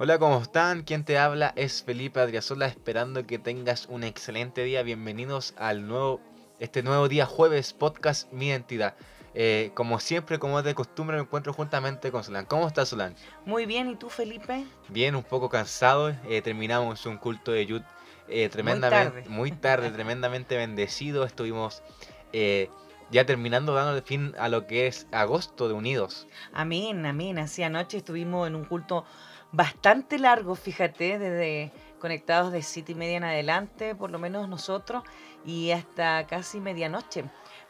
Hola, ¿cómo están? Quien te habla es Felipe Adriasola, esperando que tengas un excelente día. Bienvenidos al nuevo, este nuevo día jueves, podcast Mi Identidad. Eh, como siempre, como de costumbre, me encuentro juntamente con Solán. ¿Cómo estás, Solán? Muy bien, ¿y tú, Felipe? Bien, un poco cansado. Eh, terminamos un culto de Yud eh, tremendamente, muy tarde. tremendamente bendecido. Estuvimos ya terminando dando fin a lo que es agosto de Unidos. Amén, amén. Así anoche estuvimos en un culto bastante largo, fíjate, desde conectados de siete y media en adelante, por lo menos nosotros, y hasta casi medianoche.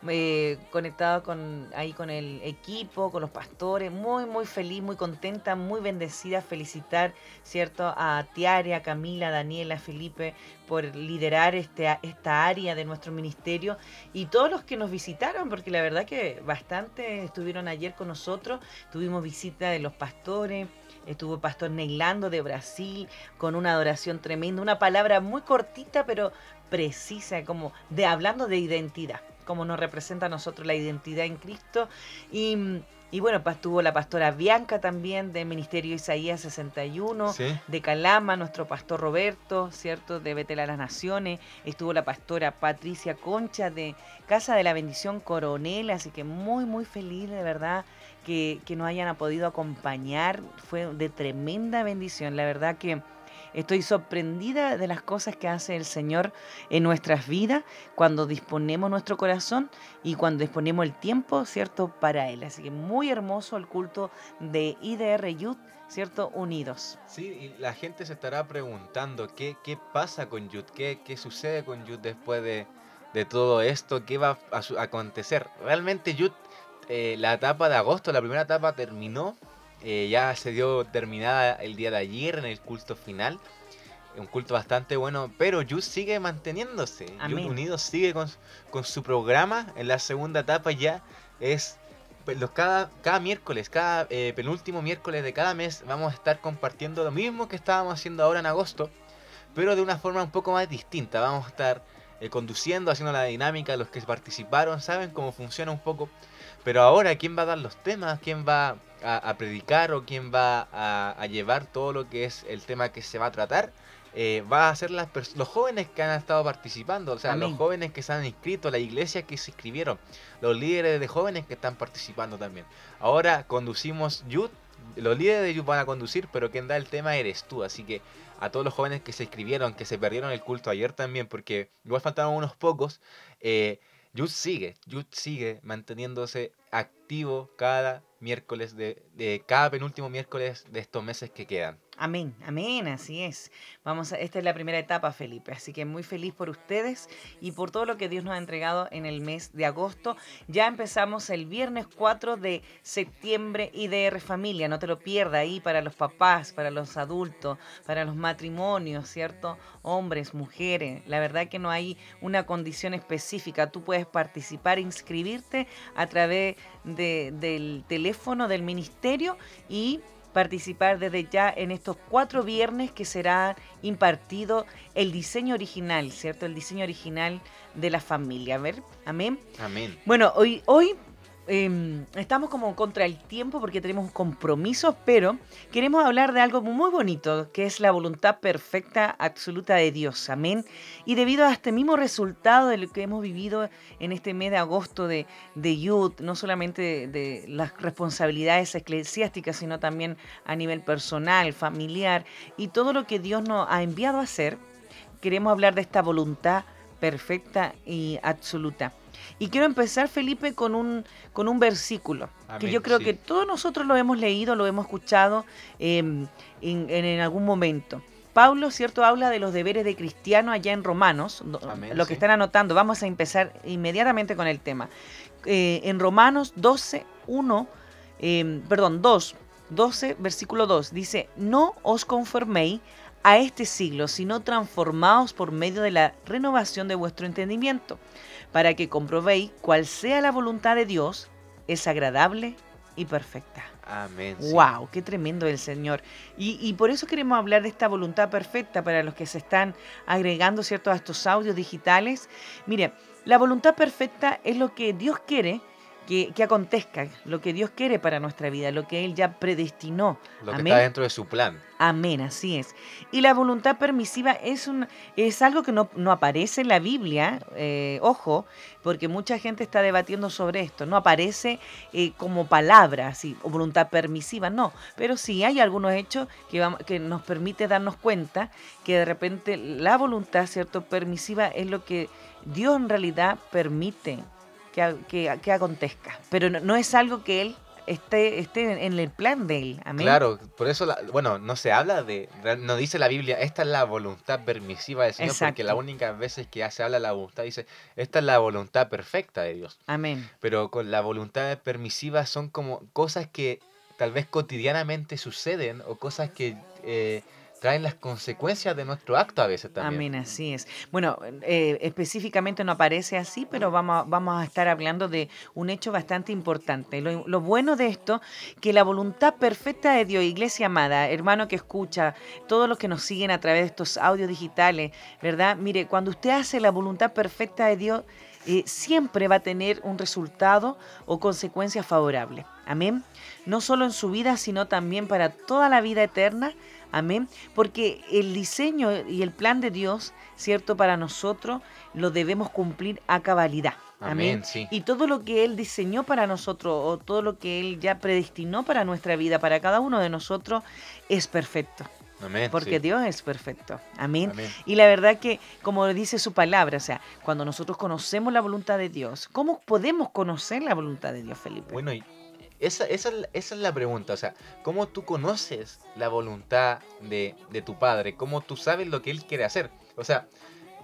Eh, conectado con ahí con el equipo, con los pastores, muy muy feliz, muy contenta, muy bendecida, felicitar, cierto, a Tiaria, Camila, Daniela, Felipe por liderar este, esta área de nuestro ministerio. Y todos los que nos visitaron, porque la verdad que bastante estuvieron ayer con nosotros, tuvimos visita de los pastores, estuvo pastor Neilando de Brasil con una adoración tremenda, una palabra muy cortita pero precisa, como de hablando de identidad como nos representa a nosotros la identidad en Cristo. Y, y bueno, pues estuvo la pastora Bianca también de Ministerio Isaías 61, de Calama, nuestro pastor Roberto, ¿cierto? De Betel a las Naciones. Estuvo la pastora Patricia Concha de Casa de la Bendición Coronel, así que muy, muy feliz de verdad que, que nos hayan podido acompañar. Fue de tremenda bendición, la verdad que Estoy sorprendida de las cosas que hace el Señor en nuestras vidas cuando disponemos nuestro corazón y cuando disponemos el tiempo, ¿cierto?, para Él. Así que muy hermoso el culto de IDR Youth, ¿cierto?, unidos. Sí, y la gente se estará preguntando qué, qué pasa con Youth, qué, qué sucede con Youth después de, todo esto, qué va a, acontecer. Realmente Youth, eh, la etapa de agosto, la primera etapa terminó eh, ya se dio terminada el día de ayer en el culto final. Un culto bastante bueno, pero Youth sigue manteniéndose. Youth Unidos sigue con, con, su programa. En la segunda etapa ya es pues, los cada, cada miércoles, cada eh, penúltimo miércoles de cada mes vamos a estar compartiendo lo mismo que estábamos haciendo ahora en agosto, pero de una forma un poco más distinta. Vamos a estar eh, conduciendo, haciendo la dinámica, los que participaron saben cómo funciona un poco, pero ahora quién va a dar los temas, quién va a, predicar o quién va a, llevar todo lo que es el tema que se va a tratar, eh, va a ser las los jóvenes que han estado participando, o sea, los jóvenes que se han inscrito, la iglesia que se inscribieron, los líderes de jóvenes que están participando también. Ahora conducimos Youth, los líderes de Youth van a conducir, pero quien da el tema eres tú, así que a todos los jóvenes que se inscribieron, que se perdieron el culto ayer también, porque igual faltaron unos pocos, eh, Youth sigue, Youth sigue manteniéndose activo cada miércoles de, de, cada penúltimo miércoles de estos meses que quedan. Amén, amén, así es. Vamos a, esta es la primera etapa, Felipe, así que muy feliz por ustedes y por todo lo que Dios nos ha entregado en el mes de agosto. Ya empezamos el viernes 4 de septiembre IDR Familia, no te lo pierdas ahí para los papás, para los adultos, para los matrimonios, ¿cierto? Hombres, mujeres. La verdad que no hay una condición específica. Tú puedes participar, inscribirte a través del teléfono del ministerio y participar desde ya en estos cuatro viernes que será impartido el diseño original, ¿cierto? El diseño original de la familia. A ver, amén. Amén. Bueno, hoy, hoy Em, estamos como contra el tiempo porque tenemos compromisos, pero queremos hablar de algo muy bonito, que es la voluntad perfecta, absoluta de Dios. Amén. Y debido a este mismo resultado de lo que hemos vivido en este mes de agosto de, de Youth, no solamente de, las responsabilidades eclesiásticas, sino también a nivel personal, familiar, y todo lo que Dios nos ha enviado a hacer, queremos hablar de esta voluntad perfecta y absoluta. Y quiero empezar, Felipe, con un, con un versículo, que yo creo que todos nosotros lo hemos leído, lo hemos escuchado em, en, algún momento. Pablo, ¿cierto? Habla de los deberes de cristiano allá en Romanos, lo que están anotando. Vamos a empezar inmediatamente con el tema. Eh, en Romanos 12, 1, em, perdón, 2, 12, versículo 2, dice, no os conforméis a este siglo, sino transformaos por medio de la renovación de vuestro entendimiento para que comprobéis cuál sea la voluntad de Dios, es agradable y perfecta. Amén. ¡Wow! ¡Qué tremendo el Señor! Y, por eso queremos hablar de esta voluntad perfecta para los que se están agregando ¿cierto? a estos audios digitales. Mire, la voluntad perfecta es lo que Dios quiere que, que acontezca lo que Dios quiere para nuestra vida, lo que Él ya predestinó. Lo que Amén. está dentro de su plan. Amén, así es. Y la voluntad permisiva es, un, es algo que no, no aparece en la Biblia, eh, ojo, porque mucha gente está debatiendo sobre esto. No aparece eh, como palabra, así, o voluntad permisiva, no. Pero sí hay algunos hechos que, vamos, que nos permite darnos cuenta que de repente la voluntad, ¿cierto?, permisiva es lo que Dios en realidad permite que, que, que acontezca. Pero no, no es algo que Él esté, esté en el plan de Él. Amén. Claro, por eso, la- bueno, no se habla de, no dice la Biblia, esta es la voluntad permisiva del Señor, porque las únicas veces que se habla de la voluntad dice, esta es la voluntad perfecta de Dios. Amén. Pero con la voluntad permisiva son como cosas que tal vez cotidianamente suceden o cosas que eh, traen las consecuencias de nuestro acto a veces también. Amén, así es. Bueno, eh, específicamente no aparece así, pero vamos, a- estar hablando de un hecho bastante importante. Lo, lo bueno de esto, que la voluntad perfecta de Dios, iglesia amada, hermano que escucha, todos los que nos siguen a través de estos audios digitales, ¿verdad? Mire, cuando usted hace la voluntad perfecta de Dios, eh, siempre va a tener un resultado o consecuencias favorables. Amén. No solo en su vida, sino también para toda la vida eterna. Amén. Porque el diseño y el plan de Dios, ¿cierto? Para nosotros lo debemos cumplir a cabalidad. Amén. Amén, sí. Y todo lo que Él diseñó para nosotros, o todo lo que Él ya predestinó para nuestra vida, para cada uno de nosotros, es perfecto. Amén. Porque sí. Dios es perfecto. Amén. Amén. Y la verdad que, como dice su palabra, o sea, cuando nosotros conocemos la voluntad de Dios, ¿cómo podemos conocer la voluntad de Dios, Felipe? Bueno, y esa, esa, es la- esa es la pregunta, o sea, ¿cómo tú conoces la voluntad de, de tu padre? ¿Cómo tú sabes lo que él quiere hacer? O sea,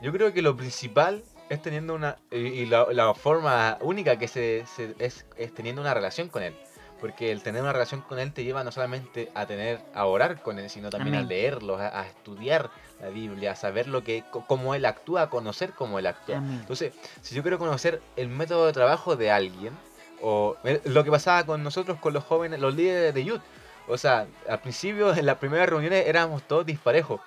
yo creo que lo principal es teniendo una, y, la, la forma única que se, se- es, es teniendo una relación con él. Porque el tener una relación con él te lleva no solamente a tener, a orar con él, sino también a leerlo, a, a estudiar la Biblia, a saber lo que, cómo él actúa, a conocer cómo él actúa. Amén. Entonces, si yo quiero conocer el método de trabajo de alguien, o eh, lo que pasaba con nosotros, con los jóvenes, los líderes de youth, o sea, al principio, en las primeras reuniones éramos todos disparejos,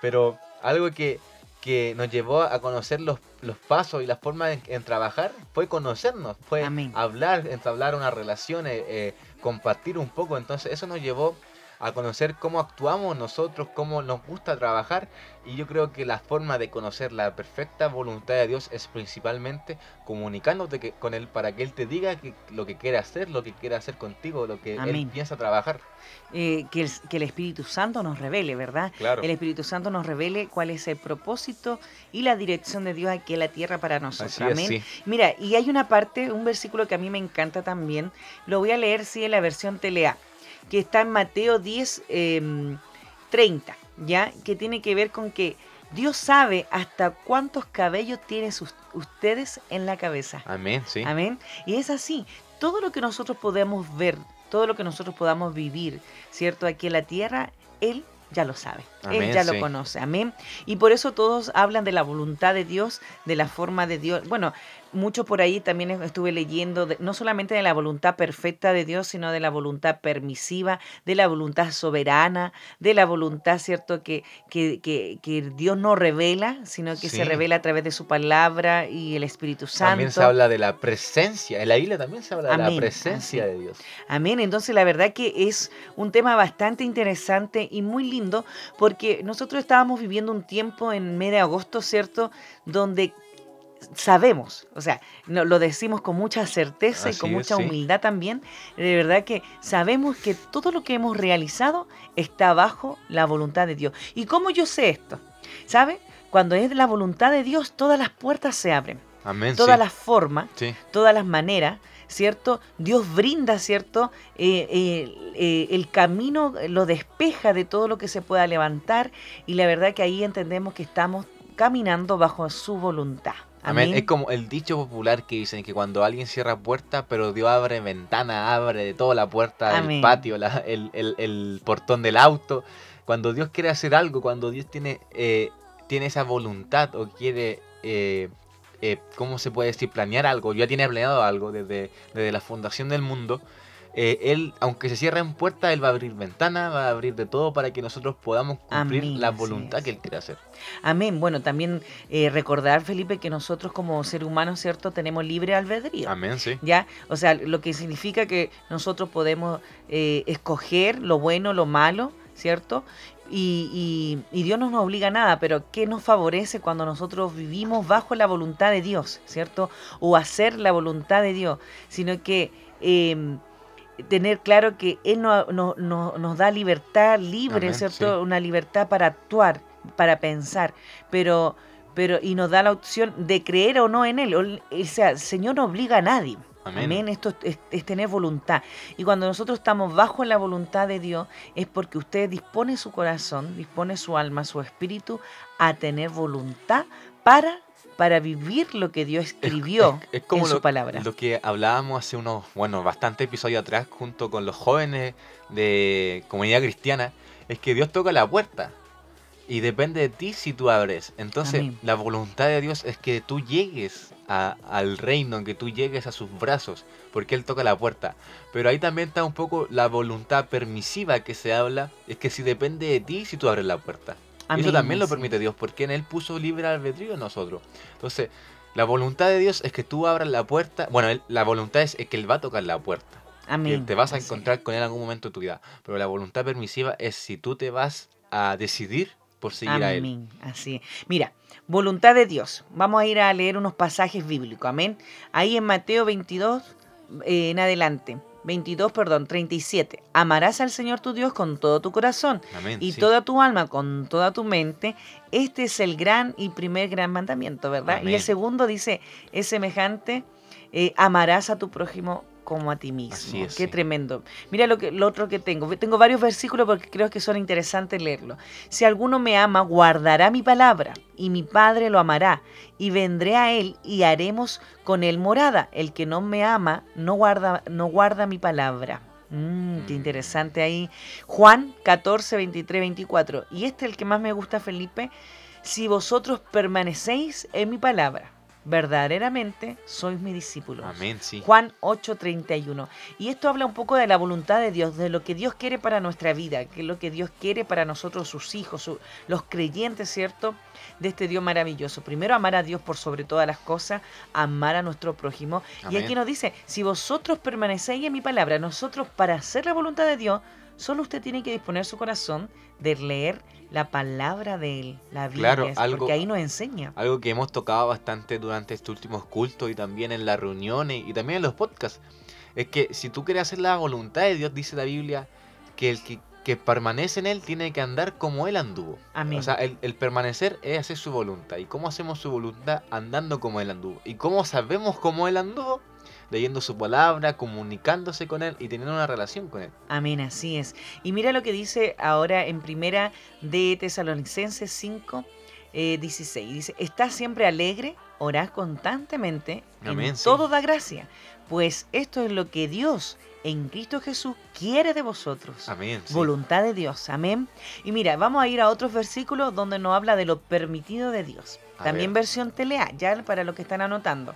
pero algo que, que nos llevó a conocer los, los pasos y las formas en, en trabajar fue conocernos, fue Amén. hablar, entablar una relación, eh, eh, compartir un poco, entonces eso nos llevó a conocer cómo actuamos nosotros, cómo nos gusta trabajar y yo creo que la forma de conocer la perfecta voluntad de Dios es principalmente comunicándote que- con Él para que Él te diga que, lo que quiere hacer, lo que quiere hacer contigo, lo que Él Amén. piensa trabajar. Eh, que, el, que el Espíritu Santo nos revele, ¿verdad? Claro. El Espíritu Santo nos revele cuál es el propósito y la dirección de Dios aquí en la tierra para nosotros. Así es, Amén. sí. Mira, y hay una parte, un versículo que a mí me encanta también, lo voy a leer sí en la versión Telea, que está en Mateo 10, em, 30, ¿ya? Que tiene que ver con que Dios sabe hasta cuántos cabellos tienen sus- ustedes en la cabeza. Amén, sí. Amén. Y es así, todo lo que nosotros podemos ver, todo lo que nosotros podamos vivir, ¿cierto? Aquí en la tierra, Él ya lo sabe, Él ya sí. lo conoce, amén. Y por eso todos hablan de la voluntad de Dios, de la forma de Dios. Bueno, mucho por ahí también estuve leyendo, de- no solamente de la voluntad perfecta de Dios, sino de la voluntad permisiva, de la voluntad soberana, de la voluntad, ¿cierto? Que, que, que, que Dios no revela, sino que Sí. se revela a través de su palabra y el Espíritu Santo. También se habla de la presencia, en la Biblia también se habla de la presencia así. de Dios. Amén. Entonces la verdad que es un tema bastante interesante y muy lindo porque nosotros estábamos viviendo un tiempo en mes de agosto, ¿cierto? Donde sabemos, o sea, no- lo decimos con mucha certeza y Así con es, mucha sí. humildad también, de verdad que sabemos que todo lo que hemos realizado está bajo la voluntad de Dios. ¿Y cómo yo sé esto? ¿Sabe? Cuando es la voluntad de Dios, todas las puertas se abren, Amén, todas sí. las formas Sí. todas las maneras, ¿cierto? Dios brinda, ¿cierto? Eh, eh, eh, el camino lo despeja de todo lo que se pueda levantar y la verdad que ahí entendemos que estamos caminando bajo su voluntad. Amén. Es como el dicho popular que dicen que cuando alguien cierra puerta, pero Dios abre ventana, abre de toda la puerta Amén. del patio, la- el, el- el portón del auto. Cuando Dios quiere hacer algo, cuando Dios tiene, eh, tiene esa voluntad o quiere, eh, eh, ¿cómo se puede decir? Planear algo, ya tiene planeado algo desde, desde la fundación del mundo. Eh, Él, aunque se cierren puertas, Él va a abrir ventanas, va a abrir de todo para que nosotros podamos cumplir Amén, la voluntad que Él quiere hacer. Amén. Bueno, también eh, recordar, Felipe, que nosotros como ser humanos, ¿cierto? Tenemos libre albedrío. Amén, sí. ¿Ya? O sea, lo que significa que nosotros podemos eh, escoger lo bueno, lo malo, ¿cierto? Y, y- y Dios no nos obliga a nada, pero ¿qué nos favorece cuando nosotros vivimos bajo la voluntad de Dios, ¿cierto? O hacer la voluntad de Dios, sino que eh, tener claro que Él no- no- no- nos da libertad libre, Amén, ¿cierto? sí. Una libertad para actuar, para pensar, pero, pero y nos da la opción de creer o no en Él. O, sea, el Señor no obliga a nadie. Amén. Amén. Esto es, es- es tener voluntad. Y cuando nosotros estamos bajo la voluntad de Dios, es porque usted dispone su corazón, dispone su alma, su espíritu a tener voluntad para, para vivir lo que Dios escribió Es como en su lo, palabra. lo que hablábamos hace unos, bueno, bastantes episodios atrás, junto con los jóvenes de comunidad cristiana, es que Dios toca la puerta. Y depende de ti si tú abres. Entonces, Amén. la voluntad de Dios es que tú llegues a- al reino, que tú llegues a sus brazos, porque Él toca la puerta. Pero ahí también está un poco la voluntad permisiva que se habla, es que si depende de ti si tú abres la puerta. Y Amén, eso también lo permite. Dios, porque en Él puso libre albedrío en nosotros. Entonces, la voluntad de Dios es que tú abras la puerta. Bueno, él- la voluntad es, es que Él va a tocar la puerta. Que Amén. te vas a encontrar con Él en algún momento de tu vida. Pero la voluntad permisiva es si tú te vas a decidir por seguir a Él. Amén. Así es. Mira, voluntad de Dios. Vamos a ir a leer unos pasajes bíblicos. Amén. Ahí en Mateo 22, eh, en adelante. 22, perdón, 37. Amarás al Señor tu Dios con todo tu corazón Amén. y sí. toda tu alma, con toda tu mente. Este es el gran y primer gran mandamiento, ¿verdad? Y el segundo dice, es semejante, eh, amarás a tu prójimo como a ti mismo. Es, Qué sí. tremendo. Mira lo, que, lo otro que tengo. Tengo varios versículos porque creo que son interesantes leerlos. Si alguno me ama, guardará mi palabra, y mi Padre lo amará, y vendré a él y haremos con él morada. El que no me ama, no guarda, no guarda mi palabra. Mm, qué Mm. interesante ahí. Juan 14, 23, 24. Y este es el que más me gusta, Felipe. Si vosotros permanecéis en mi palabra, verdaderamente sois mis discípulos. Amén, sí. Juan 8:31. Y esto habla un poco de la voluntad de Dios, de lo que Dios quiere para nuestra vida, que es lo que Dios quiere para nosotros, sus hijos, su- los creyentes, ¿cierto? De este Dios maravilloso. Primero, amar a Dios por sobre todas las cosas, amar a nuestro prójimo. Y aquí nos dice, si vosotros permanecéis en mi palabra, nosotros para hacer la voluntad de Dios, solo usted tiene que disponer su corazón de leer la palabra de Él, la Biblia, Claro, algo- porque ahí nos enseña. Algo que hemos tocado bastante durante estos últimos cultos y también en las reuniones y también en los podcasts. Es que si tú quieres hacer la voluntad de Dios, dice la Biblia, que el que, que permanece en Él tiene que andar como Él anduvo. Amén. O sea, el, el permanecer es hacer su voluntad. ¿Y cómo hacemos su voluntad? Andando como Él anduvo. ¿Y cómo sabemos cómo Él anduvo? Leyendo su palabra, comunicándose con Él y teniendo una relación con Él. Amén, así es. Y mira lo que dice ahora en primera de Tesalonicenses 5, eh, 16. Dice, está siempre alegre, orad constantemente, Amén, en sí. todo da gracia, pues esto es lo que Dios en Cristo Jesús quiere de vosotros. Amén. sí. Voluntad de Dios, amén. Y mira, vamos a ir a otros versículos donde nos habla de lo permitido de Dios. A También ver. versión telea, ya para los que están anotando.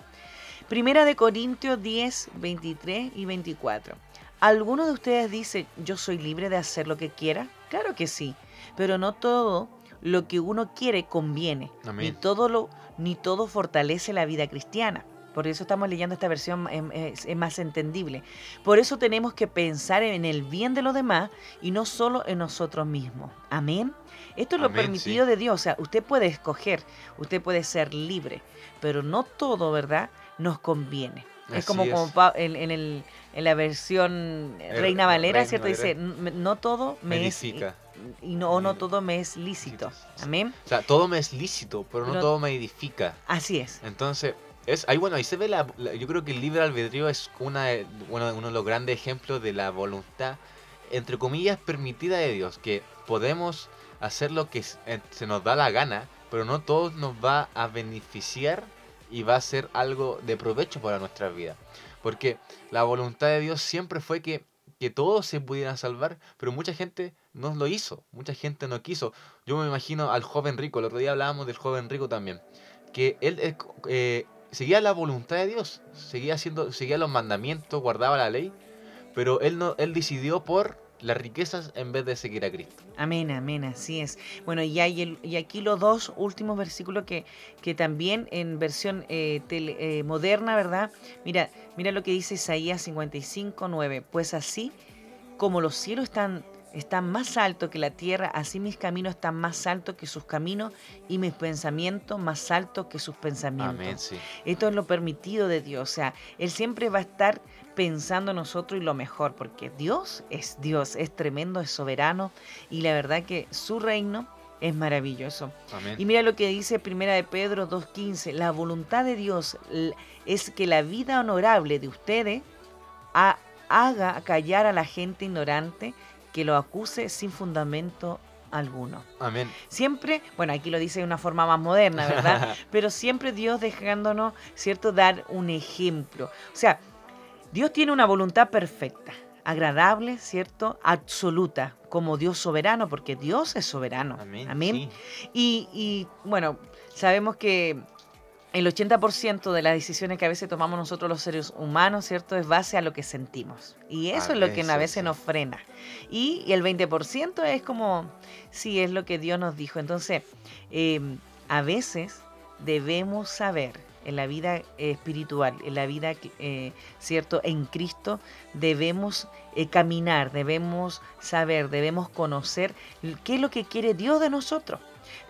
Primera de Corintios 10, 23 y 24. ¿Alguno de ustedes dice, yo soy libre de hacer lo que quiera? Claro que sí, pero no todo lo que uno quiere conviene, ni todo, lo, ni todo fortalece la vida cristiana. Por eso estamos leyendo esta versión, em, es, es más entendible. Por eso tenemos que pensar en el bien de los demás y no solo en nosotros mismos. Amén. Esto es lo permitido de Dios. O sea, usted puede escoger, usted puede ser libre, pero no todo, ¿verdad? Nos conviene. es Así como, como es. Pa- en, en el- en la versión El- Reina Valera, Reina ¿cierto? Dice, Valera. "N- no todo me, Me es... edifica. Y no, o no Ni- todo me es lícito. Amén. O sea, todo me es lícito, pero no todo me edifica. Así es. Entonces, es ahí bueno, ahí se ve la, la- yo creo que el libre albedrío es una de- bueno, uno de los grandes ejemplos de la voluntad entre comillas permitida de Dios, que podemos hacer lo que s- eh, se nos da la gana, pero no todo nos va a beneficiar y va a ser algo de provecho para nuestra vida. Porque la voluntad de Dios siempre fue que, que todos se pudieran salvar, pero mucha gente no lo hizo, mucha gente no quiso. Yo me imagino al joven rico, el otro día hablábamos del joven rico también, que él eh, eh, seguía la voluntad de Dios, seguía, haciendo, seguía los mandamientos, guardaba la ley, pero él no él decidió por las riquezas en vez de seguir a Cristo. Amén, amén, así es. Bueno, y, aquí los dos últimos versículos que, que también en versión eh, eh, moderna, ¿verdad? Mira, mira lo que dice Isaías 55, 9. Pues así como los cielos están, están más altos que la tierra, así mis caminos están más altos que sus caminos y mis pensamientos más altos que sus pensamientos. Amén, sí. Esto es lo permitido de Dios. O sea, Él siempre va a estar pensando en nosotros y lo mejor, porque Dios es Dios, es tremendo, es soberano y la verdad que su reino es maravilloso. Amén. Y mira lo que dice Primera de Pedro 2.15, la voluntad de Dios es que la vida honorable de ustedes ha- haga callar a la gente ignorante que lo acuse sin fundamento alguno. Amén. Siempre, bueno, aquí lo dice de una forma más moderna, ¿verdad? Pero siempre Dios dejándonos, ¿cierto?, dar un ejemplo. O sea, Dios tiene una voluntad perfecta, agradable, ¿cierto?, absoluta, como Dios soberano, porque Dios es soberano. Amén. Amén. sí. Y, y, bueno, sabemos que el 80% de las decisiones que a veces tomamos nosotros los seres humanos, ¿cierto?, es base a lo que sentimos. Y eso A es lo que a veces, nos frena. Y, y el 20% es como, sí, es lo que Dios nos dijo. Entonces, eh, a veces debemos saber en la vida eh, espiritual, en la vida, eh, ¿cierto?, en Cristo, debemos eh, caminar, debemos saber, debemos conocer qué es lo que quiere Dios de nosotros.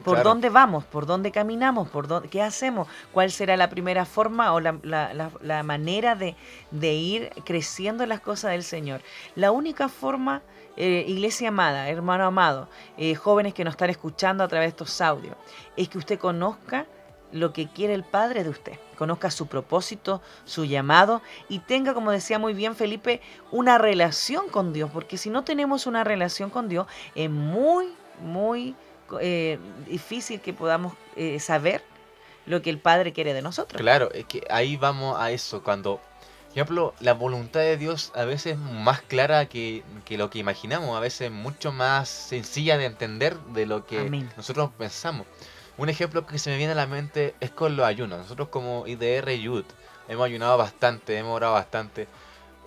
¿Por Claro. dónde vamos? ¿Por dónde caminamos? ¿Por dónde, ¿Qué hacemos? ¿Cuál será la primera forma o la, la- la- la manera de, de ir creciendo en las cosas del Señor? La única forma, eh, iglesia amada, hermano amado, eh, jóvenes que nos están escuchando a través de estos audios, es que usted conozca lo que quiere el Padre de usted, conozca su propósito, su llamado y tenga, como decía muy bien Felipe, una relación con Dios, porque si no tenemos una relación con Dios, es muy, muy eh, difícil que podamos eh, saber lo que el Padre quiere de nosotros. Claro, es que ahí vamos a eso, cuando, por ejemplo, la voluntad de Dios a veces es más clara que, que lo que imaginamos, a veces mucho más sencilla de entender de lo que Amén. nosotros pensamos. Un ejemplo que se me viene a la mente es con los ayunos. Nosotros como IDR Youth hemos ayunado bastante, hemos orado bastante.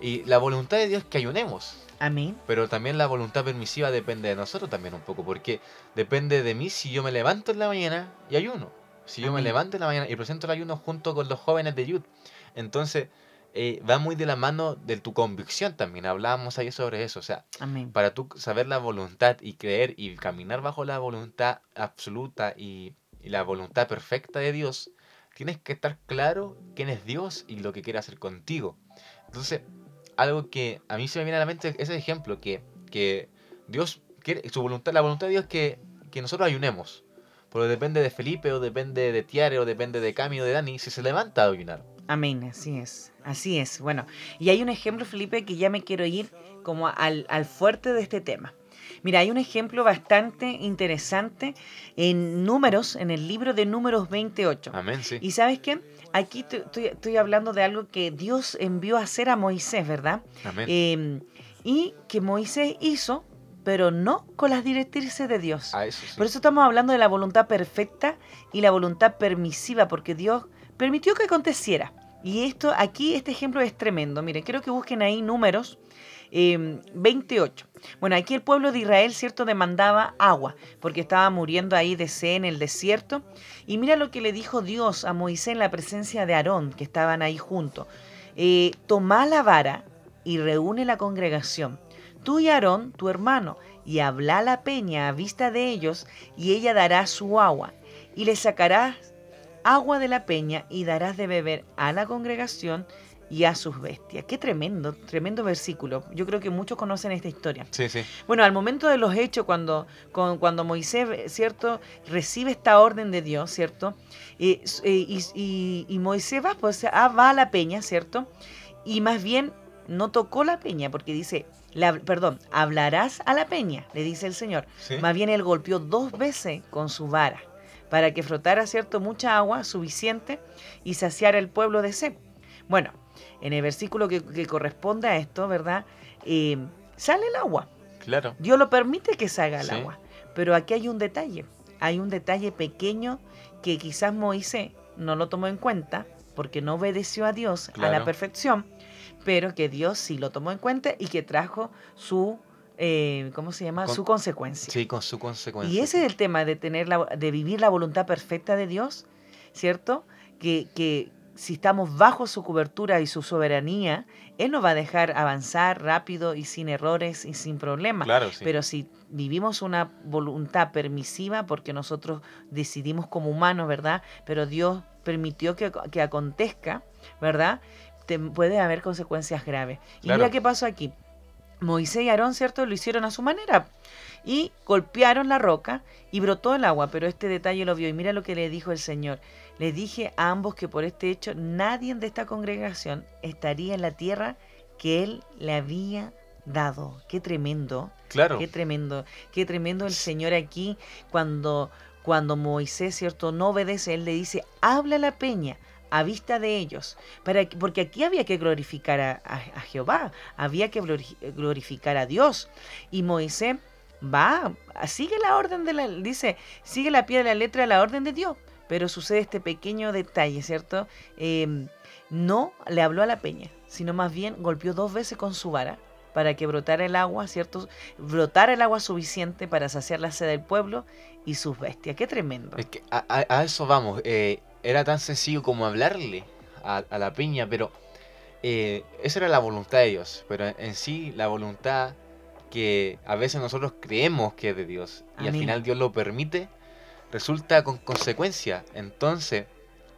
Y la voluntad de Dios es que ayunemos. Amén. Pero también la voluntad permisiva depende de nosotros también un poco, porque depende de mí si yo me levanto en la mañana y ayuno. Si yo me Amén. levanto en la mañana y presento el ayuno junto con los jóvenes de Youth. Entonces, eh, va muy de la mano de tu convicción también. Hablábamos ahí sobre eso. O sea, Amén. para tú saber la voluntad y creer y caminar bajo la voluntad absoluta y, y la voluntad perfecta de Dios, tienes que estar claro quién es Dios y lo que quiere hacer contigo. Entonces, algo que a mí se me viene a la mente es ese ejemplo, que, que Dios quiere, su voluntad, la voluntad de Dios es que, que nosotros ayunemos. Pero depende de Felipe, o depende de Tiare, o depende de Cami o de Dani, si se levanta a ayunar. Amén, así es, así es. Bueno, y hay un ejemplo, Felipe, que ya me quiero ir como al, al fuerte de este tema. Mira, hay un ejemplo bastante interesante en números, en el libro de números 28. Amén, sí. Y sabes qué? Aquí estoy, estoy hablando de algo que Dios envió a hacer a Moisés, ¿verdad? Amén. Eh, y que Moisés hizo, pero no con las directrices de Dios. a eso sí. Por eso estamos hablando de la voluntad perfecta y la voluntad permisiva, porque Dios permitió que aconteciera. Y esto, aquí este ejemplo es tremendo. Miren, quiero que busquen ahí números eh, 28. Bueno, aquí el pueblo de Israel, ¿cierto?, demandaba agua, porque estaba muriendo ahí de sed en el desierto. Y mira lo que le dijo Dios a Moisés en la presencia de Aarón, que estaban ahí juntos. Eh, Tomá la vara y reúne la congregación, tú y Aarón, tu hermano, y habla la peña a vista de ellos, y ella dará su agua, y le sacarás agua de la peña y darás de beber a la congregación y a sus bestias. Qué tremendo, tremendo versículo. Yo creo que muchos conocen esta historia. Sí, sí. Bueno, al momento de los hechos, cuando, cuando Moisés, ¿cierto?, recibe esta orden de Dios, ¿cierto? Eh, eh, y, y- y Moisés va, pues, ah, va a la peña, ¿cierto? Y más bien no tocó la peña, porque dice, la- perdón, hablarás a la peña, le dice el Señor. sí. Más bien él golpeó dos veces con su vara, para que frotara, ¿cierto?, mucha agua suficiente y saciara el pueblo de sed. Bueno, en el versículo que, que corresponde a esto, ¿verdad? Eh, sale el agua. Claro. Dios lo permite que salga el Sí. agua. Pero aquí hay un detalle. Hay un detalle pequeño que quizás Moisés no lo tomó en cuenta porque no obedeció a Dios a la perfección, pero que Dios sí lo tomó en cuenta y que trajo su, eh, ¿cómo se llama? Con- su consecuencia. Sí, con su consecuencia. Y ese es el tema de tener la, de vivir la voluntad perfecta de Dios, ¿cierto? Que, que si estamos bajo su cobertura y su soberanía, Él nos va a dejar avanzar rápido y sin errores y sin problemas. Claro, sí. Pero si vivimos una voluntad permisiva, porque nosotros decidimos como humanos, ¿verdad? Pero Dios permitió que, que acontezca, ¿verdad? Te- puede haber consecuencias graves. Y Claro. mira qué pasó aquí. Moisés y Aarón, ¿cierto? Lo hicieron a su manera. Y golpearon la roca y brotó el agua, pero este detalle lo vio. Y mira lo que le dijo el Señor. Le dije a ambos que por este hecho nadie de esta congregación estaría en la tierra que él le había dado. Qué tremendo. claro. Qué tremendo, qué tremendo el Señor aquí cuando, cuando Moisés, ¿cierto?, no obedece, él le dice, habla la peña a vista de ellos, para, que- porque aquí había que glorificar a, a- a Jehová, había que glori- glorificar a Dios. Y Moisés va, sigue la orden de la, dice, sigue la pie de la letra de la orden de Dios, pero sucede este pequeño detalle, ¿cierto? Eh, no le habló a la peña, sino más bien golpeó dos veces con su vara para que brotara el agua, ¿cierto? Brotara el agua suficiente para saciar la sed del pueblo y sus bestias. Qué tremendo. Es que a, a- a eso vamos. eh, era tan sencillo como hablarle a, a la peña, pero eh, esa era la voluntad de Dios. Pero en, sí, la voluntad que a veces nosotros creemos que es de Dios y al final Dios lo permite, resulta con consecuencia. Entonces,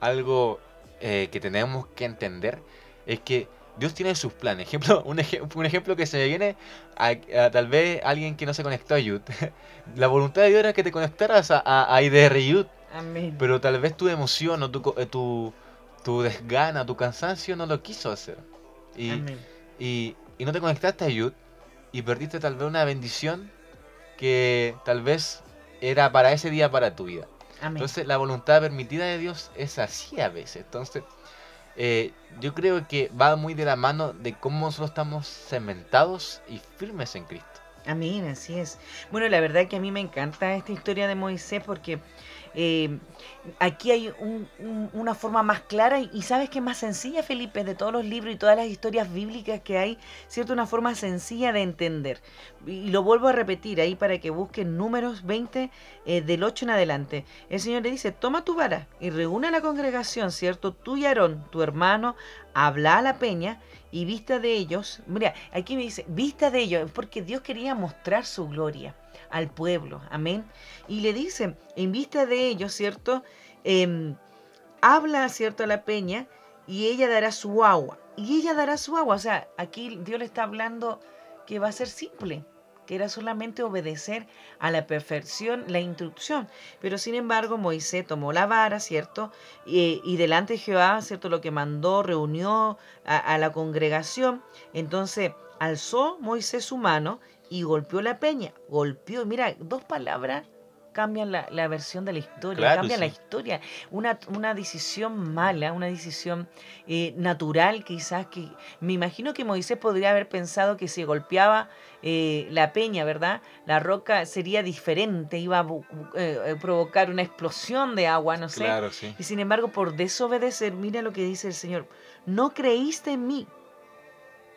algo eh, que tenemos que entender es que Dios tiene sus planes. Ejemplo, un, eje- un ejemplo que se me viene a, a tal vez alguien que no se conectó a Youth. La voluntad de Dios era que te conectaras a, a, a IDR Youth. Amén. Pero tal vez tu emoción o tu, eh, tu, tu desgana, tu cansancio no lo quiso hacer. Y, Amén. y, y no te conectaste a Yud y perdiste tal vez una bendición que tal vez era para ese día para tu vida. Amén. Entonces la voluntad permitida de Dios es así a veces. Entonces eh, yo creo que va muy de la mano de cómo nosotros estamos cementados y firmes en Cristo. Amén, así es. Bueno, la verdad que a mí me encanta esta historia de Moisés porque eh, aquí hay un- un- una forma más clara y, y sabes que es más sencilla, Felipe, de todos los libros y todas las historias bíblicas que hay, ¿cierto? Una forma sencilla de entender. Y lo vuelvo a repetir ahí para que busquen números 20 eh, del 8 en adelante. El Señor le dice, toma tu vara y reúne a la congregación, ¿cierto? Tú y Aarón, tu hermano, habla a la peña y vista de ellos. Mira, aquí me dice, vista de ellos, porque Dios quería mostrar su gloria al pueblo, amén. Y le dice, en vista de ellos, ¿cierto? Em, habla, ¿cierto? A la peña y ella dará su agua. Y ella dará su agua. O sea, aquí Dios le está hablando que va a ser simple, que era solamente obedecer a la perfección la instrucción. Pero sin embargo, Moisés tomó la vara, ¿cierto? Y, y delante de Jehová, ¿cierto? Lo que mandó, reunió a, a la congregación. Entonces, alzó Moisés su mano y golpeó la peña. Golpeó, mira, dos palabras cambian la, la versión de la historia, Claro, cambian la historia. Una, una decisión mala, una decisión eh, natural quizás que me imagino que Moisés podría haber pensado que si golpeaba eh, la peña, ¿verdad? La roca sería diferente, iba a eh, eh, provocar una explosión de agua, no sé. Claro, sí. Y sin embargo, por desobedecer, mira lo que dice el Señor, no creíste en mí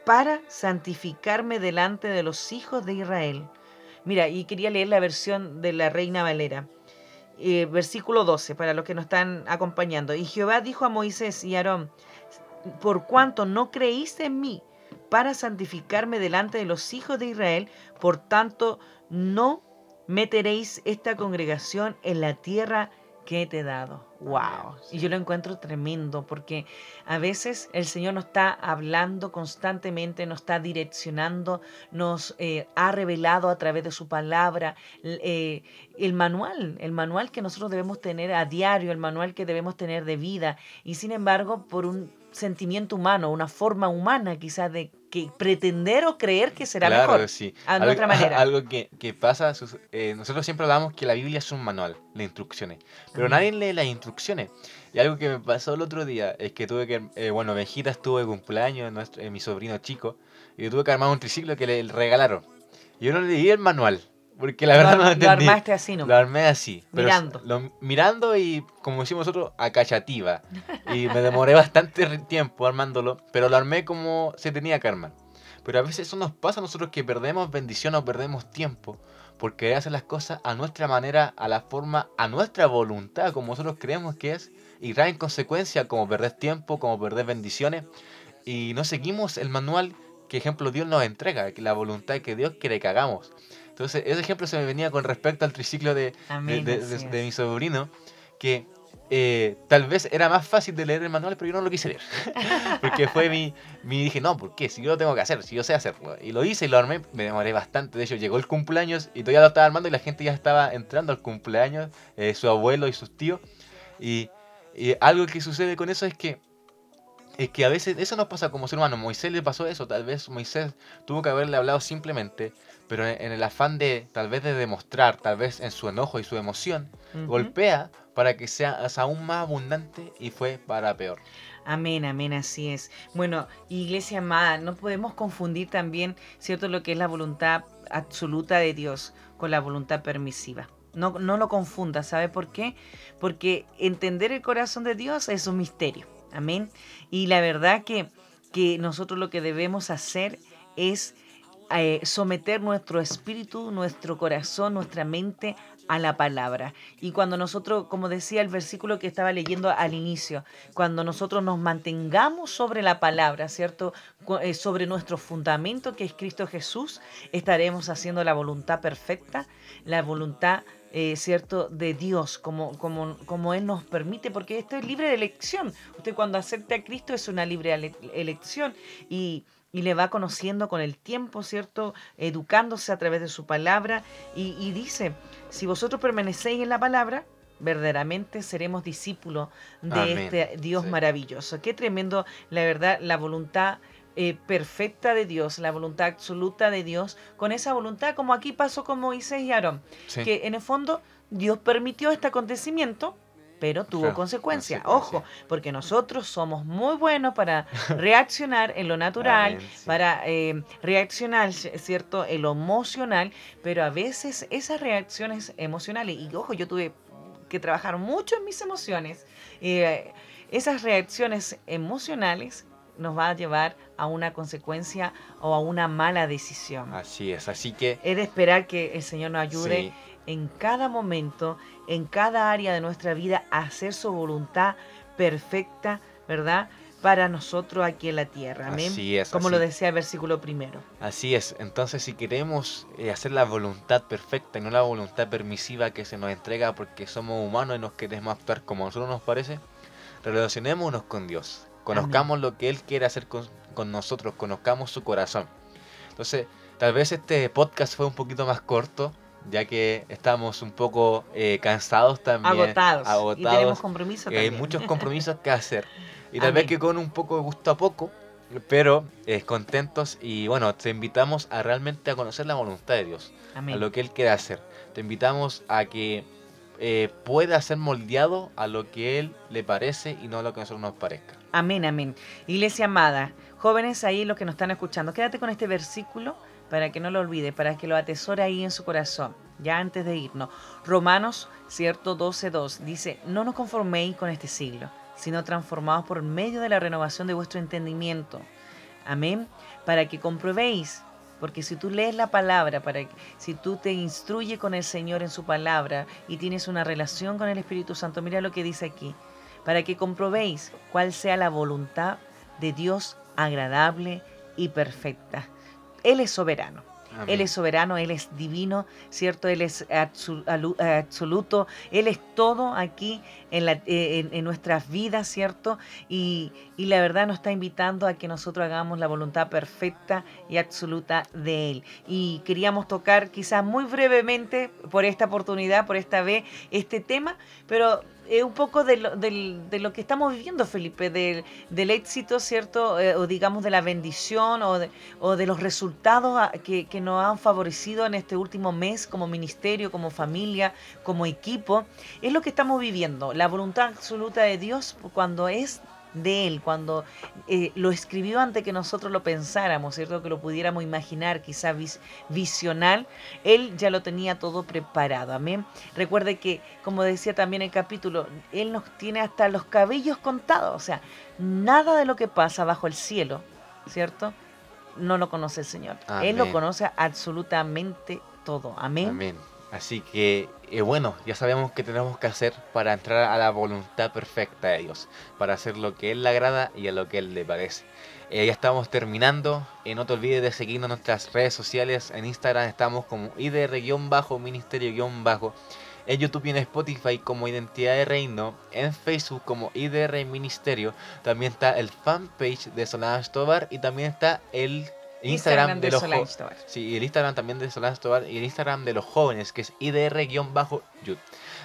para santificarme delante de los hijos de Israel. Mira, y quería leer la versión de la Reina Valera. Eh, versículo 12, para los que nos están acompañando. Y Jehová dijo a Moisés y Aarón, por cuanto no creíste en mí para santificarme delante de los hijos de Israel, por tanto no meteréis esta congregación en la tierra que te he dado. Wow. Y yo lo encuentro tremendo porque a veces el Señor nos está hablando constantemente, nos está direccionando, nos eh, ha revelado a través de su palabra eh, el manual, el manual que nosotros debemos tener a diario, el manual que debemos tener de vida. Y sin embargo, por un sentimiento humano, una forma humana quizás de que pretender o creer que será claro, mejor. sí. De algo, otra manera. algo que, que pasa, eh, nosotros siempre hablamos que la Biblia es un manual de instrucciones, pero nadie lee las instrucciones. Y algo que me pasó el otro día es que tuve que, eh, bueno, Benjita estuvo de cumpleaños, nuestro, eh, mi sobrino chico, y yo tuve que armar un triciclo que le regalaron. Y yo no leí el manual. Porque la verdad lo, no lo entendí. Lo armaste así, ¿no? Lo armé así. pero Mirando. lo- mirando y, como decimos nosotros, a cachativa. Y me demoré bastante tiempo armándolo, pero lo armé como se tenía que armar. Pero a veces eso nos pasa a nosotros que perdemos bendición o perdemos tiempo por querer hacer las cosas a nuestra manera, a la forma, a nuestra voluntad, como nosotros creemos que es, y trae en consecuencia como perder tiempo, como perder bendiciones, y no seguimos el manual que, ejemplo, Dios nos entrega, la voluntad que Dios quiere que hagamos. Entonces, ese ejemplo se me venía con respecto al triciclo de, de, mi sobrino, que eh, tal vez era más fácil de leer el manual, pero yo no lo quise leer. Porque fue mi, mi... Dije, no, ¿por qué? Si yo lo tengo que hacer, si yo sé hacerlo. Y lo hice y lo armé, me demoré bastante. De hecho, llegó el cumpleaños y todavía lo estaba armando y la gente ya estaba entrando al cumpleaños, eh, su abuelo y sus tíos. Y, y algo que sucede con eso es que es que a veces eso nos pasa como ser humano. Moisés le pasó eso. Tal vez Moisés tuvo que haberle hablado simplemente, pero en, el afán de tal vez de demostrar, tal vez en su enojo y su emoción, golpea para que sea aún más abundante y fue para peor. Amén, amén, así es. Bueno, iglesia amada, no podemos confundir también, ¿cierto?, lo que es la voluntad absoluta de Dios con la voluntad permisiva. No, no lo confunda, ¿sabe por qué? Porque entender el corazón de Dios es un misterio. Amén. Y la verdad que, que nosotros lo que debemos hacer es eh, someter nuestro espíritu, nuestro corazón, nuestra mente a la palabra. Y cuando nosotros, como decía el versículo que estaba leyendo al inicio, cuando nosotros nos mantengamos sobre la palabra, ¿cierto? Eh, Sobre nuestro fundamento que es Cristo Jesús, estaremos haciendo la voluntad perfecta, la voluntad, eh, ¿cierto?, de Dios, como, como, como Él nos permite, porque esto es libre de elección. Usted cuando acepta a Cristo es una libre ele- elección y, y le va conociendo con el tiempo, ¿cierto?, educándose a través de su palabra y, y dice, si vosotros permanecéis en la palabra, verdaderamente seremos discípulos de Amén. este Dios Sí. maravilloso. Qué tremendo, la verdad, la voluntad eh, perfecta de Dios, la voluntad absoluta de Dios, con esa voluntad como aquí pasó con Moisés y Aarón, Sí. que en el fondo Dios permitió este acontecimiento, pero tuvo Claro, consecuencias. consecuencia. Ojo, porque nosotros somos muy buenos para reaccionar en lo natural, sí. para eh, reaccionar, ¿cierto?, en lo emocional, pero a veces esas reacciones emocionales, y ojo, yo tuve que trabajar mucho en mis emociones, eh, esas reacciones emocionales nos va a llevar a una consecuencia o a una mala decisión. Así es, así que Es de esperar que el Señor nos ayude sí, en cada momento, en cada área de nuestra vida, a hacer su voluntad perfecta, ¿verdad? Para nosotros aquí en la tierra. Amén. Así es, Como así. lo decía el versículo primero. así es. Entonces, si queremos eh, hacer la voluntad perfecta y no la voluntad permisiva que se nos entrega porque somos humanos y nos queremos actuar como a nosotros nos parece, relacionémonos con Dios. Conozcamos lo que Él quiere hacer con, con nosotros, conozcamos su corazón. Entonces, tal vez este podcast fue un poquito más corto, ya que estamos un poco eh, cansados también. Agotados. Y agotados, tenemos compromiso que hay también. muchos compromisos que hacer. Y tal vez que con un poco de gusto a poco, pero eh, contentos y bueno, te invitamos a realmente a conocer la voluntad de Dios, a Amén. lo que Él quiere hacer. Te invitamos a que eh, pueda ser moldeado a lo que Él le parece y no a lo que a nosotros nos parezca. Amén, amén. Iglesia amada, jóvenes ahí los que nos están escuchando, quédate con este versículo para que no lo olvide, para que lo atesore ahí en su corazón, ya antes de irnos. Romanos, cierto, 12.2 dice, no nos conforméis con este siglo, sino transformados por medio de la renovación de vuestro entendimiento. Amén. Para que comprobéis, porque si tú lees la palabra, para que- si tú te instruyes con el Señor en su palabra y tienes una relación con el Espíritu Santo, mira lo que dice aquí, para que comprobéis cuál sea la voluntad de Dios agradable y perfecta. Él es soberano. Él es soberano, Él es divino, ¿cierto? Él es absoluto, Él es todo aquí en, la- eh, en- en nuestras vidas, ¿cierto? Y, y la verdad nos está invitando a que nosotros hagamos la voluntad perfecta y absoluta de Él. Y queríamos tocar quizás muy brevemente por esta oportunidad, por esta vez, este tema, pero es un poco de lo, del- de lo que estamos viviendo, Felipe, del, del éxito, ¿cierto? Eh, o digamos de la bendición o de, o de los resultados que, que nos han favorecido en este último mes como ministerio, como familia, como equipo. Es lo que estamos viviendo, la voluntad absoluta de Dios cuando es de Él, cuando eh, lo escribió antes que nosotros lo pensáramos, ¿cierto? Que lo pudiéramos imaginar, quizá visional, Él ya lo tenía todo preparado. Amén. Recuerde que, como decía también el capítulo, Él nos tiene hasta los cabellos contados, o sea, nada de lo que pasa bajo el cielo, ¿cierto? No lo conoce el Señor. Él lo conoce absolutamente todo. Amén. Amén. Así que, eh, bueno, ya sabemos qué tenemos que hacer para entrar a la voluntad perfecta de Dios, para hacer lo que Él le agrada y a lo que Él le parece. Eh, ya estamos terminando. Eh, no te olvides de seguirnos en nuestras redes sociales. En Instagram estamos como IDR-Ministerio-Bajo. En YouTube y en Spotify como Identidad de Reino. En Facebook como IDR Ministerio. También está el fanpage de Solana Tobar y también está el Instagram, de, los jóvenes. Sí, el Instagram también de Solana Tobar y el Instagram de los jóvenes, que es IDR-Yud.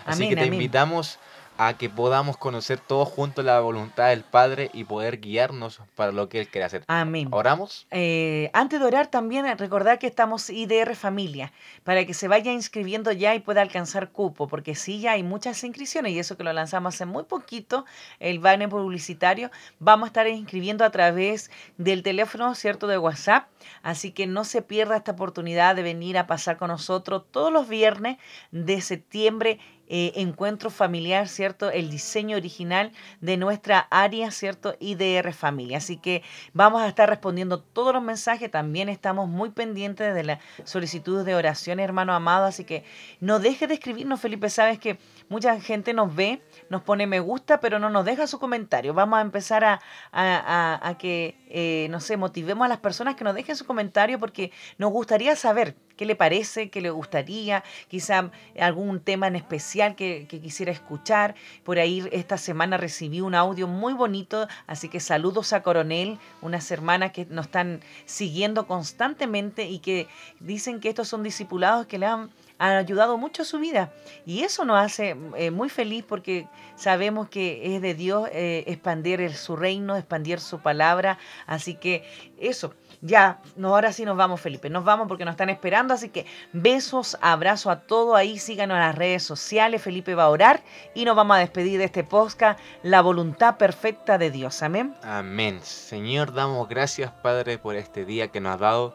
Así que te invitamos a que podamos conocer todos juntos la voluntad del Padre y poder guiarnos para lo que Él quiere hacer. Amén. ¿Oramos? Eh, antes de orar también recordar que estamos IDR Familia, para que se vaya inscribiendo ya y pueda alcanzar cupo, porque sí, ya hay muchas inscripciones y eso que lo lanzamos hace muy poquito, el banner publicitario, vamos a estar inscribiendo a través del teléfono, ¿cierto?, de WhatsApp, así que no se pierda esta oportunidad de venir a pasar con nosotros todos los viernes de septiembre eh, encuentro familiar, ¿cierto? El diseño original de nuestra área, ¿cierto? IDR Familia. Así que vamos a estar respondiendo todos los mensajes. También estamos muy pendientes de la solicitud de oración, hermano amado. Así que no deje de escribirnos, Felipe. Sabes que mucha gente nos ve, nos pone me gusta, pero no nos deja su comentario. Vamos a empezar a, a, que, eh, no sé, motivemos a las personas que nos dejen su comentario porque nos gustaría saber qué le parece, qué le gustaría, quizá algún tema en especial que, quisiera escuchar. Por ahí esta semana recibí un audio muy bonito, así que saludos a Coronel, unas hermanas que nos están siguiendo constantemente y que dicen que estos son discipulados que le han han ayudado mucho a su vida. Y eso nos hace eh, muy feliz porque sabemos que es de Dios eh, expandir su reino, expandir su palabra. Así que eso, ya, no, ahora sí nos vamos, Felipe. Nos vamos porque nos están esperando. Así que besos, abrazo a todo ahí. Síganos en las redes sociales. Felipe va a orar y nos vamos a despedir de este podcast, La voluntad perfecta de Dios. Amén. Amén. Señor, damos gracias, Padre, por este día que nos has dado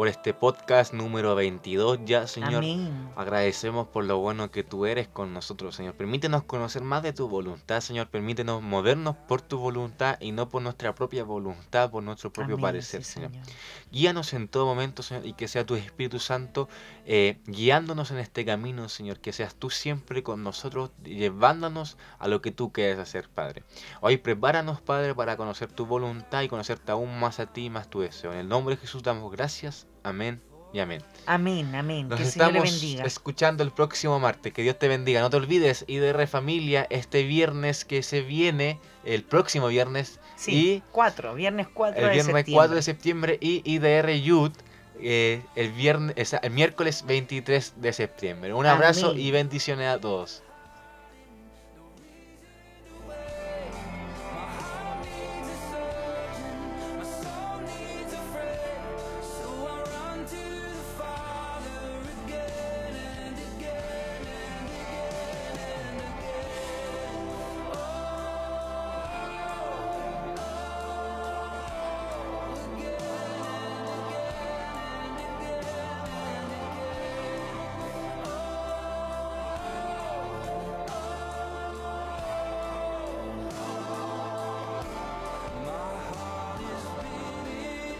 por este podcast número 22 ya, Señor. Agradecemos por lo bueno que tú eres con nosotros, Señor. Permítenos conocer más de tu voluntad, Señor. Permítenos movernos por tu voluntad y no por nuestra propia voluntad, por nuestro propio parecer, señor. Guíanos en todo momento, Señor, y que sea tu Espíritu Santo eh, guiándonos en este camino, Señor. Que seas tú siempre con nosotros, llevándonos a lo que tú quieres hacer, Padre. Hoy prepáranos, Padre, para conocer tu voluntad y conocerte aún más a ti y más tu deseo. En el nombre de Jesús damos gracias. Amén y amén. Amén, amén. Nos que estamos bendiga. escuchando el próximo martes. Que Dios te bendiga. No te olvides, IDR Familia, este viernes que se viene, el próximo viernes. Sí, 4, viernes 4 el viernes 4 de septiembre. Y IDR Youth, eh, el, viernes, el miércoles 23 de septiembre. Un abrazo y bendiciones a todos.